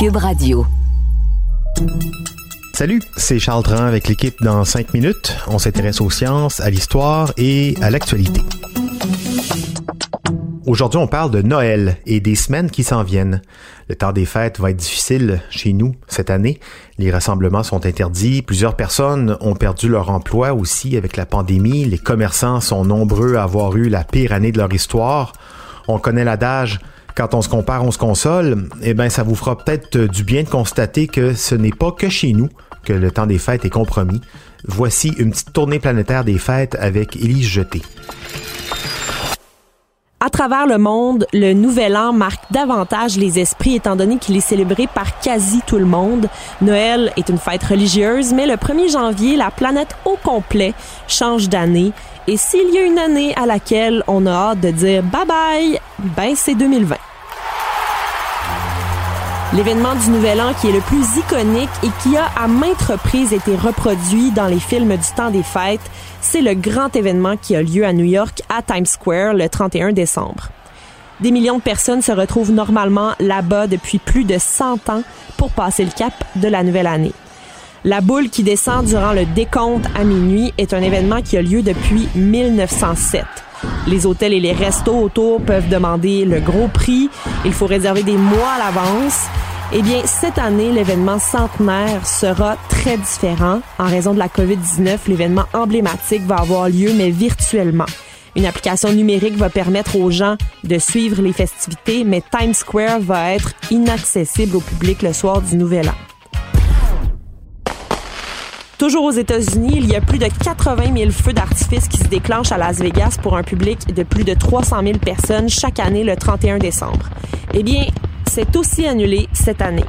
Cube Radio. Salut, c'est Charles Tran avec l'équipe dans 5 minutes. On s'intéresse aux sciences, à l'histoire et à l'actualité. Aujourd'hui, on parle de Noël et des semaines qui s'en viennent. Le temps des fêtes va être difficile chez nous cette année. Les rassemblements sont interdits. Plusieurs personnes ont perdu leur emploi aussi avec la pandémie. Les commerçants sont nombreux à avoir eu la pire année de leur histoire. On connaît l'adage quand on se compare, on se console, eh bien, ça vous fera peut-être du bien de constater que ce n'est pas que chez nous que le temps des fêtes est compromis. Voici une petite tournée planétaire des fêtes avec Élise Jeté. À travers le monde, le Nouvel An marque davantage les esprits étant donné qu'il est célébré par quasi tout le monde. Noël est une fête religieuse, mais le 1er janvier, la planète au complet change d'année. Et s'il y a une année à laquelle on a hâte de dire bye bye, ben c'est 2020. L'événement du Nouvel An qui est le plus iconique et qui a à maintes reprises été reproduit dans les films du temps des fêtes, c'est le grand événement qui a lieu à New York à Times Square le 31 décembre. Des millions de personnes se retrouvent normalement là-bas depuis plus de 100 ans pour passer le cap de la nouvelle année. La boule qui descend durant le décompte à minuit est un événement qui a lieu depuis 1907. Les hôtels et les restos autour peuvent demander le gros prix. Il faut réserver des mois à l'avance. Eh bien, cette année, l'événement centenaire sera très différent. En raison de la COVID-19, l'événement emblématique va avoir lieu, mais virtuellement. Une application numérique va permettre aux gens de suivre les festivités, mais Times Square va être inaccessible au public le soir du Nouvel An. Toujours aux États-Unis, il y a plus de 80 000 feux d'artifice qui se déclenchent à Las Vegas pour un public de plus de 300 000 personnes chaque année le 31 décembre. Eh bien, c'est aussi annulé cette année.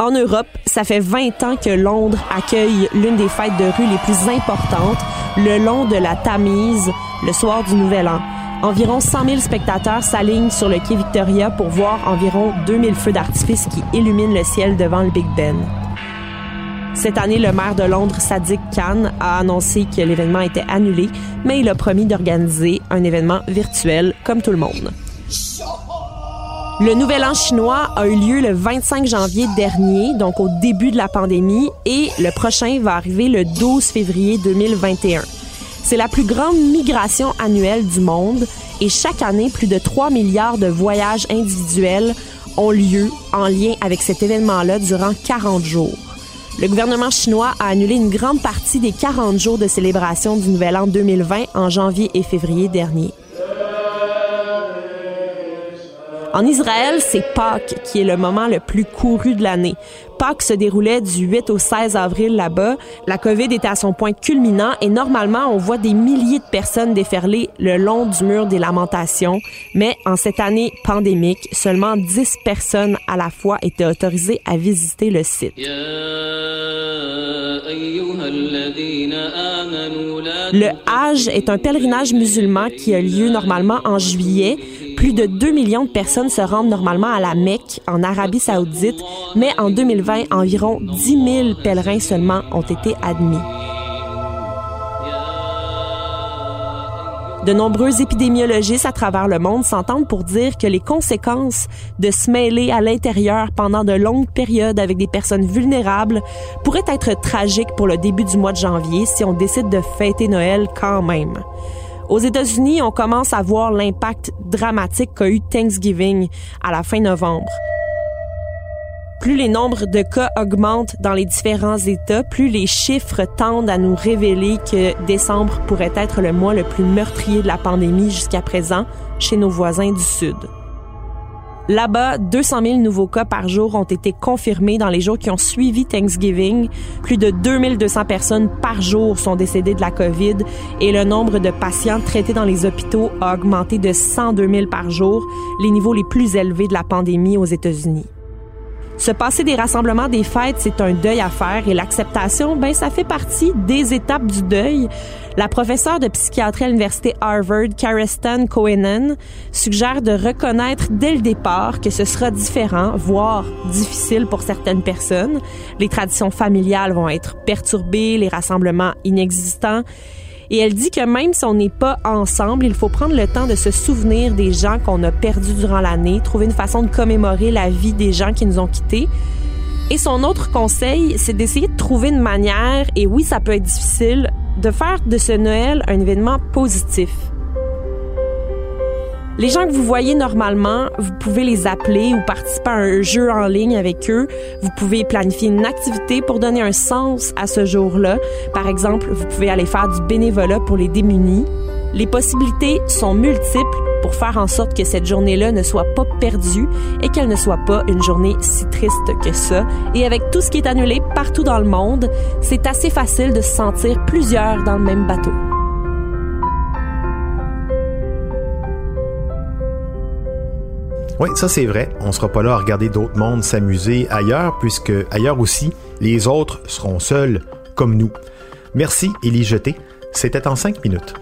En Europe, ça fait 20 ans que Londres accueille l'une des fêtes de rue les plus importantes, le long de la Tamise, le soir du Nouvel An. Environ 100 000 spectateurs s'alignent sur le quai Victoria pour voir environ 2000 feux d'artifice qui illuminent le ciel devant le Big Ben. Cette année, le maire de Londres, Sadiq Khan, a annoncé que l'événement était annulé, mais il a promis d'organiser un événement virtuel comme tout le monde. Le Nouvel An chinois a eu lieu le 25 janvier dernier, donc au début de la pandémie, et le prochain va arriver le 12 février 2021. C'est la plus grande migration annuelle du monde et chaque année, plus de 3 milliards de voyages individuels ont lieu en lien avec cet événement-là durant 40 jours. Le gouvernement chinois a annulé une grande partie des 40 jours de célébration du Nouvel An 2020 en janvier et février dernier. En Israël, c'est Pâques qui est le moment le plus couru de l'année. Pâques se déroulait du 8 au 16 avril là-bas. La COVID était à son point culminant et normalement, on voit des milliers de personnes déferler le long du mur des lamentations. Mais en cette année pandémique, seulement 10 personnes à la fois étaient autorisées à visiter le site. Le Hajj est un pèlerinage musulman qui a lieu normalement en juillet. Plus de 2 millions de personnes se rendent normalement à la Mecque, en Arabie saoudite, mais en 2020, environ 10 000 pèlerins seulement ont été admis. De nombreux épidémiologistes à travers le monde s'entendent pour dire que les conséquences de se mêler à l'intérieur pendant de longues périodes avec des personnes vulnérables pourraient être tragiques pour le début du mois de janvier si on décide de fêter Noël quand même. Aux États-Unis, on commence à voir l'impact dramatique qu'a eu Thanksgiving à la fin novembre. Plus les nombres de cas augmentent dans les différents États, plus les chiffres tendent à nous révéler que décembre pourrait être le mois le plus meurtrier de la pandémie jusqu'à présent chez nos voisins du Sud. Là-bas, 200 000 nouveaux cas par jour ont été confirmés dans les jours qui ont suivi Thanksgiving. Plus de 2200 personnes par jour sont décédées de la COVID et le nombre de patients traités dans les hôpitaux a augmenté de 102 000 par jour, les niveaux les plus élevés de la pandémie aux États-Unis. Se passer des rassemblements des fêtes, c'est un deuil à faire et l'acceptation, ben ça fait partie des étapes du deuil. La professeure de psychiatrie à l'université Harvard, Karestan Cohenen, suggère de reconnaître dès le départ que ce sera différent, voire difficile pour certaines personnes. Les traditions familiales vont être perturbées, les rassemblements inexistants et elle dit que même si on n'est pas ensemble, il faut prendre le temps de se souvenir des gens qu'on a perdus durant l'année, trouver une façon de commémorer la vie des gens qui nous ont quittés. Et son autre conseil, c'est d'essayer de trouver une manière, et oui, ça peut être difficile, de faire de ce Noël un événement positif. Les gens que vous voyez normalement, vous pouvez les appeler ou participer à un jeu en ligne avec eux. Vous pouvez planifier une activité pour donner un sens à ce jour-là. Par exemple, vous pouvez aller faire du bénévolat pour les démunis. Les possibilités sont multiples pour faire en sorte que cette journée-là ne soit pas perdue et qu'elle ne soit pas une journée si triste que ça. Et avec tout ce qui est annulé partout dans le monde, c'est assez facile de se sentir plusieurs dans le même bateau. Oui, ça c'est vrai. On sera pas là à regarder d'autres mondes s'amuser ailleurs, puisque ailleurs aussi, les autres seront seuls comme nous. Merci, Élie Jeté. C'était en cinq minutes.